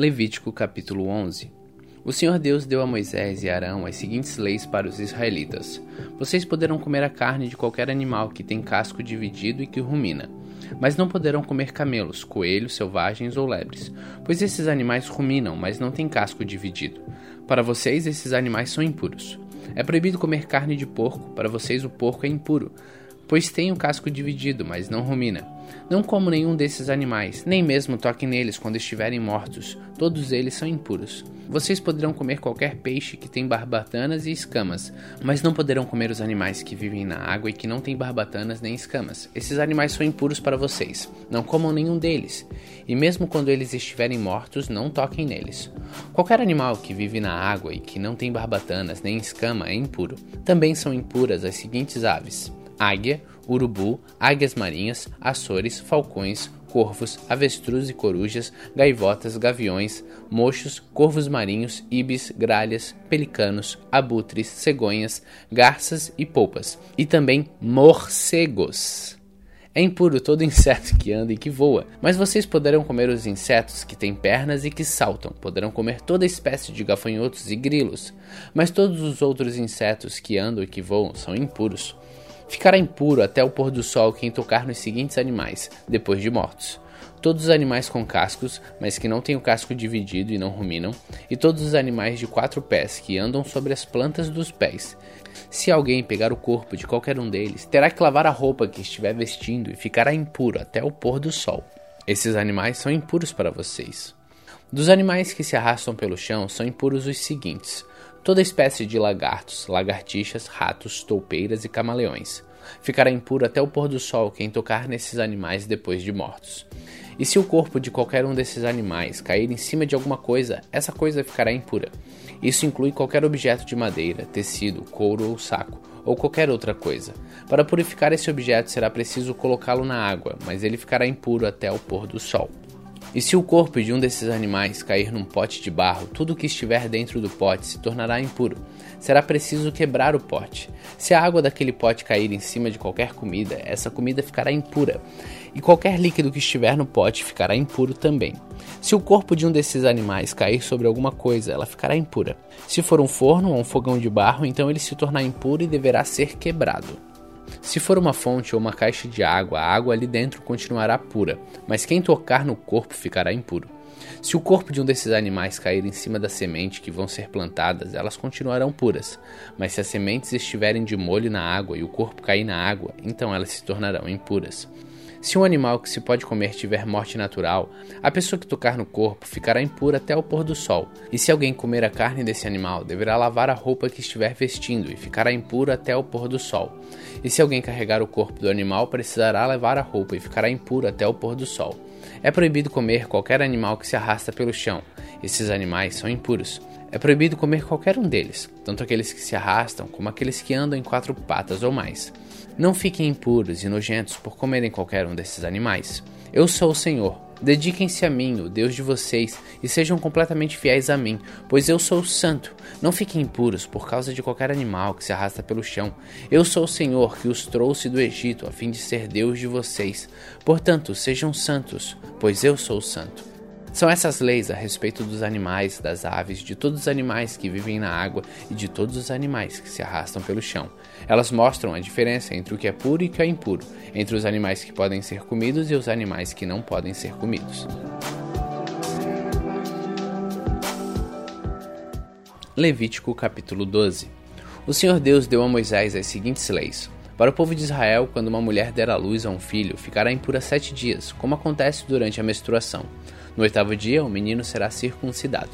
Levítico capítulo 11 O Senhor Deus deu a Moisés e Arão as seguintes leis para os israelitas: Vocês poderão comer a carne de qualquer animal que tem casco dividido e que rumina, mas não poderão comer camelos, coelhos selvagens ou lebres, pois esses animais ruminam, mas não têm casco dividido. Para vocês, esses animais são impuros. É proibido comer carne de porco, para vocês o porco é impuro pois tem o casco dividido, mas não rumina. Não como nenhum desses animais, nem mesmo toquem neles quando estiverem mortos, todos eles são impuros. Vocês poderão comer qualquer peixe que tem barbatanas e escamas, mas não poderão comer os animais que vivem na água e que não têm barbatanas nem escamas. Esses animais são impuros para vocês. Não comam nenhum deles, e mesmo quando eles estiverem mortos, não toquem neles. Qualquer animal que vive na água e que não tem barbatanas nem escama é impuro. Também são impuras as seguintes aves: águia, urubu, águias marinhas, açores, falcões, corvos, avestruz e corujas, gaivotas, gaviões, mochos, corvos marinhos, ibis, gralhas, pelicanos, abutres, cegonhas, garças e polpas, e também morcegos. É impuro todo inseto que anda e que voa, mas vocês poderão comer os insetos que têm pernas e que saltam, poderão comer toda espécie de gafanhotos e grilos, mas todos os outros insetos que andam e que voam são impuros. Ficará impuro até o pôr do sol quem tocar nos seguintes animais, depois de mortos. Todos os animais com cascos, mas que não têm o casco dividido e não ruminam, e todos os animais de quatro pés que andam sobre as plantas dos pés. Se alguém pegar o corpo de qualquer um deles, terá que lavar a roupa que estiver vestindo e ficará impuro até o pôr do sol. Esses animais são impuros para vocês. Dos animais que se arrastam pelo chão, são impuros os seguintes: toda espécie de lagartos, lagartixas, ratos, toupeiras e camaleões. Ficará impuro até o pôr do sol quem tocar nesses animais depois de mortos. E se o corpo de qualquer um desses animais cair em cima de alguma coisa, essa coisa ficará impura. Isso inclui qualquer objeto de madeira, tecido, couro ou saco, ou qualquer outra coisa. Para purificar esse objeto será preciso colocá-lo na água, mas ele ficará impuro até o pôr do sol. E se o corpo de um desses animais cair num pote de barro, tudo que estiver dentro do pote se tornará impuro. Será preciso quebrar o pote. Se a água daquele pote cair em cima de qualquer comida, essa comida ficará impura. E qualquer líquido que estiver no pote ficará impuro também. Se o corpo de um desses animais cair sobre alguma coisa, ela ficará impura. Se for um forno ou um fogão de barro, então ele se tornará impuro e deverá ser quebrado. Se for uma fonte ou uma caixa de água, a água ali dentro continuará pura, mas quem tocar no corpo ficará impuro. Se o corpo de um desses animais cair em cima da semente que vão ser plantadas, elas continuarão puras. Mas se as sementes estiverem de molho na água e o corpo cair na água, então elas se tornarão impuras. Se um animal que se pode comer tiver morte natural, a pessoa que tocar no corpo ficará impura até o pôr do sol. E se alguém comer a carne desse animal, deverá lavar a roupa que estiver vestindo e ficará impuro até o pôr do sol. E se alguém carregar o corpo do animal, precisará lavar a roupa e ficará impuro até o pôr do sol. É proibido comer qualquer animal que se arrasta pelo chão. Esses animais são impuros. É proibido comer qualquer um deles, tanto aqueles que se arrastam como aqueles que andam em quatro patas ou mais. Não fiquem impuros e nojentos por comerem qualquer um desses animais. Eu sou o Senhor. Dediquem-se a mim, o Deus de vocês, e sejam completamente fiéis a mim, pois eu sou santo. Não fiquem impuros por causa de qualquer animal que se arrasta pelo chão. Eu sou o Senhor que os trouxe do Egito a fim de ser Deus de vocês. Portanto, sejam santos, pois eu sou santo. São essas leis a respeito dos animais, das aves, de todos os animais que vivem na água e de todos os animais que se arrastam pelo chão. Elas mostram a diferença entre o que é puro e o que é impuro, entre os animais que podem ser comidos e os animais que não podem ser comidos. Levítico capítulo 12 O Senhor Deus deu a Moisés as seguintes leis. Para o povo de Israel, quando uma mulher der à luz a um filho, ficará impura sete dias, como acontece durante a menstruação. No oitavo dia, o menino será circuncidado.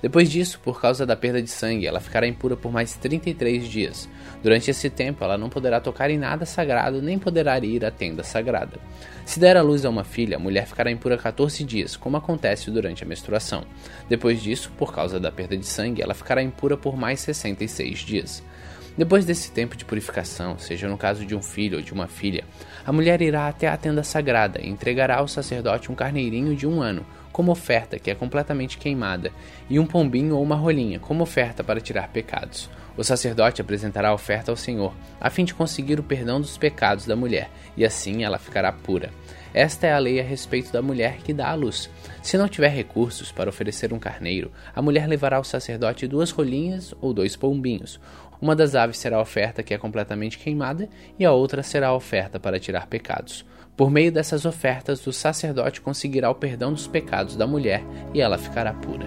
Depois disso, por causa da perda de sangue, ela ficará impura por mais 33 dias. Durante esse tempo, ela não poderá tocar em nada sagrado, nem poderá ir à tenda sagrada. Se der à luz a uma filha, a mulher ficará impura 14 dias, como acontece durante a menstruação. Depois disso, por causa da perda de sangue, ela ficará impura por mais 66 dias. Depois desse tempo de purificação, seja no caso de um filho ou de uma filha, a mulher irá até a tenda sagrada e entregará ao sacerdote um carneirinho de um ano, como oferta, que é completamente queimada, e um pombinho ou uma rolinha, como oferta para tirar pecados. O sacerdote apresentará a oferta ao Senhor, a fim de conseguir o perdão dos pecados da mulher, e assim ela ficará pura. Esta é a lei a respeito da mulher que dá à luz. Se não tiver recursos para oferecer um carneiro, a mulher levará ao sacerdote duas rolinhas ou dois pombinhos, uma das aves será a oferta que é completamente queimada e a outra será a oferta para tirar pecados. Por meio dessas ofertas, o sacerdote conseguirá o perdão dos pecados da mulher e ela ficará pura.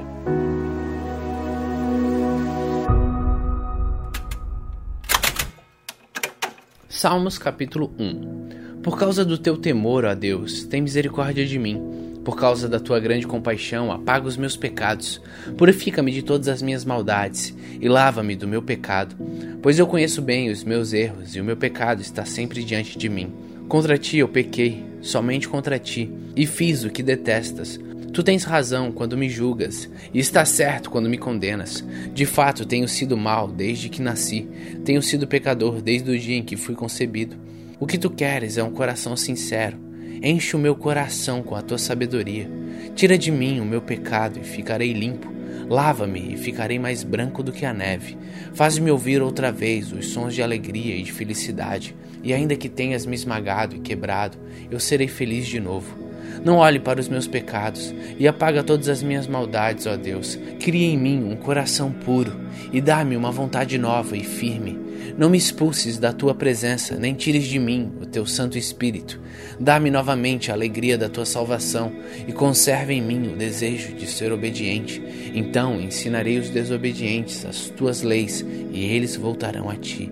Salmos capítulo 1 Por causa do teu temor, ó Deus, tem misericórdia de mim por causa da tua grande compaixão, apaga os meus pecados. Purifica-me de todas as minhas maldades e lava-me do meu pecado, pois eu conheço bem os meus erros e o meu pecado está sempre diante de mim. Contra ti eu pequei, somente contra ti, e fiz o que detestas. Tu tens razão quando me julgas, e estás certo quando me condenas. De fato, tenho sido mal desde que nasci, tenho sido pecador desde o dia em que fui concebido. O que tu queres é um coração sincero Enche o meu coração com a tua sabedoria. Tira de mim o meu pecado e ficarei limpo. Lava-me e ficarei mais branco do que a neve. Faz-me ouvir outra vez os sons de alegria e de felicidade. E ainda que tenhas me esmagado e quebrado, eu serei feliz de novo. Não olhe para os meus pecados e apaga todas as minhas maldades, ó Deus. Cria em mim um coração puro e dá-me uma vontade nova e firme. Não me expulses da tua presença, nem tires de mim o teu Santo Espírito. Dá-me novamente a alegria da tua salvação e conserva em mim o desejo de ser obediente. Então ensinarei os desobedientes as tuas leis e eles voltarão a ti.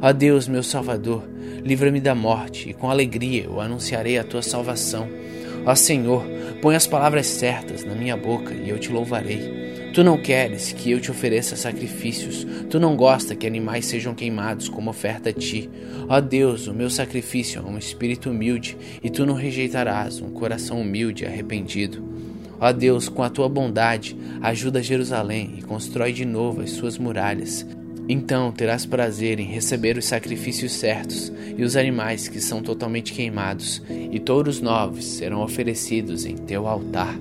Ó Deus, meu Salvador, livra-me da morte e com alegria eu anunciarei a tua salvação. Ó Senhor, põe as palavras certas na minha boca e eu te louvarei. Tu não queres que eu te ofereça sacrifícios, tu não gosta que animais sejam queimados como oferta a ti. Ó Deus, o meu sacrifício é um espírito humilde, e tu não rejeitarás um coração humilde e arrependido. Ó Deus, com a tua bondade, ajuda Jerusalém e constrói de novo as suas muralhas. Então terás prazer em receber os sacrifícios certos e os animais que são totalmente queimados, e touros novos serão oferecidos em teu altar.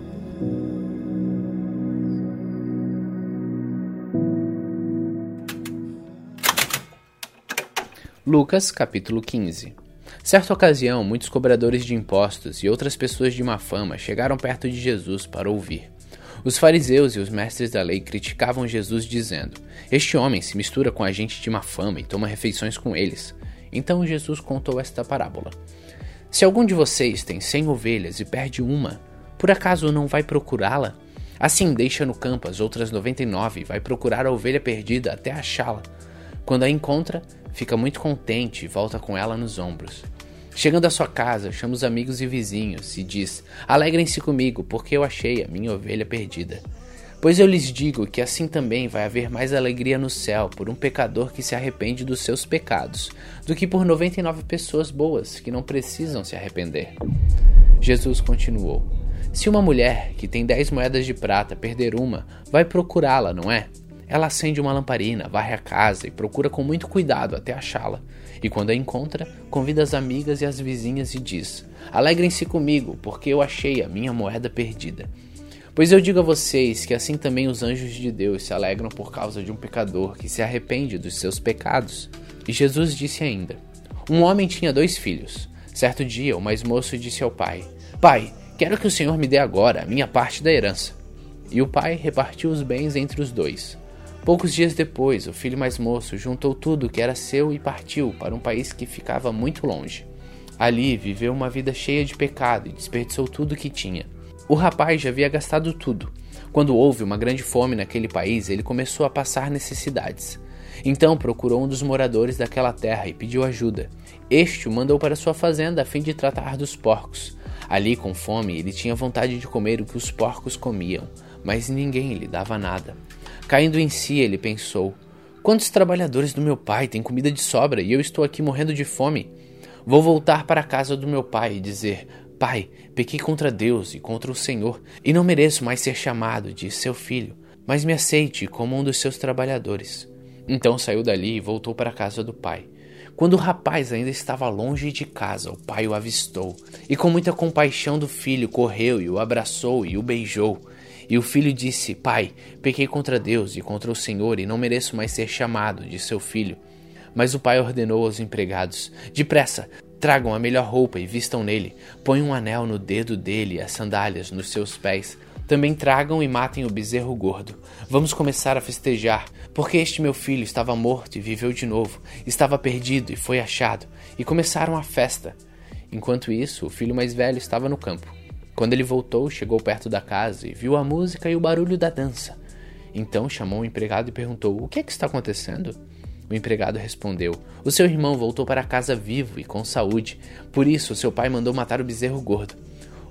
Lucas capítulo 15 Certa ocasião, muitos cobradores de impostos e outras pessoas de má fama chegaram perto de Jesus para ouvir. Os fariseus e os mestres da lei criticavam Jesus, dizendo: Este homem se mistura com a gente de má fama e toma refeições com eles. Então Jesus contou esta parábola: Se algum de vocês tem cem ovelhas e perde uma, por acaso não vai procurá-la? Assim deixa no campo as outras noventa e nove e vai procurar a ovelha perdida até achá-la. Quando a encontra, fica muito contente e volta com ela nos ombros. Chegando à sua casa, chama os amigos e vizinhos e diz: Alegrem-se comigo, porque eu achei a minha ovelha perdida. Pois eu lhes digo que assim também vai haver mais alegria no céu por um pecador que se arrepende dos seus pecados, do que por 99 pessoas boas que não precisam se arrepender. Jesus continuou: Se uma mulher que tem dez moedas de prata perder uma, vai procurá-la, não é? Ela acende uma lamparina, varre a casa e procura com muito cuidado até achá-la. E quando a encontra, convida as amigas e as vizinhas e diz: Alegrem-se comigo, porque eu achei a minha moeda perdida. Pois eu digo a vocês que assim também os anjos de Deus se alegram por causa de um pecador que se arrepende dos seus pecados. E Jesus disse ainda: Um homem tinha dois filhos. Certo dia, o mais moço disse ao pai: Pai, quero que o Senhor me dê agora a minha parte da herança. E o pai repartiu os bens entre os dois. Poucos dias depois, o filho mais moço juntou tudo que era seu e partiu para um país que ficava muito longe. Ali viveu uma vida cheia de pecado e desperdiçou tudo que tinha. O rapaz já havia gastado tudo. Quando houve uma grande fome naquele país, ele começou a passar necessidades. Então procurou um dos moradores daquela terra e pediu ajuda. Este o mandou para sua fazenda a fim de tratar dos porcos. Ali, com fome, ele tinha vontade de comer o que os porcos comiam, mas ninguém lhe dava nada. Caindo em si, ele pensou: Quantos trabalhadores do meu pai têm comida de sobra e eu estou aqui morrendo de fome? Vou voltar para a casa do meu pai e dizer: Pai, pequei contra Deus e contra o Senhor, e não mereço mais ser chamado de seu filho, mas me aceite como um dos seus trabalhadores. Então saiu dali e voltou para a casa do pai. Quando o rapaz ainda estava longe de casa, o pai o avistou e, com muita compaixão do filho, correu e o abraçou e o beijou. E o filho disse: Pai, pequei contra Deus e contra o Senhor e não mereço mais ser chamado de seu filho. Mas o pai ordenou aos empregados: Depressa, tragam a melhor roupa e vistam nele. Ponham um anel no dedo dele e as sandálias nos seus pés. Também tragam e matem o bezerro gordo. Vamos começar a festejar, porque este meu filho estava morto e viveu de novo, estava perdido e foi achado. E começaram a festa. Enquanto isso, o filho mais velho estava no campo. Quando ele voltou, chegou perto da casa e viu a música e o barulho da dança. Então chamou o empregado e perguntou: O que é que está acontecendo? O empregado respondeu: O seu irmão voltou para casa vivo e com saúde. Por isso, seu pai mandou matar o bezerro gordo.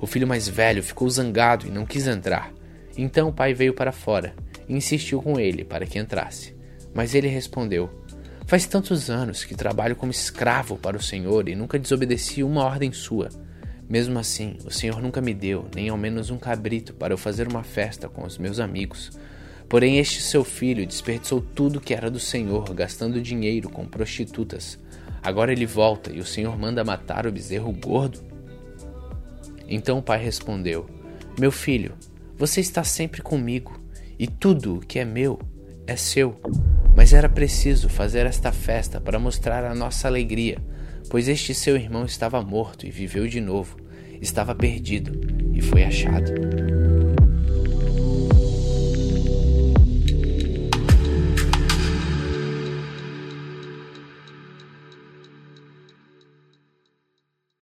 O filho mais velho ficou zangado e não quis entrar. Então o pai veio para fora e insistiu com ele para que entrasse. Mas ele respondeu: Faz tantos anos que trabalho como escravo para o Senhor e nunca desobedeci uma ordem sua. Mesmo assim, o Senhor nunca me deu nem ao menos um cabrito para eu fazer uma festa com os meus amigos. Porém, este seu filho desperdiçou tudo que era do Senhor, gastando dinheiro com prostitutas. Agora ele volta e o Senhor manda matar o bezerro gordo? Então o pai respondeu: Meu filho, você está sempre comigo, e tudo o que é meu é seu. Mas era preciso fazer esta festa para mostrar a nossa alegria, pois este seu irmão estava morto e viveu de novo, estava perdido e foi achado.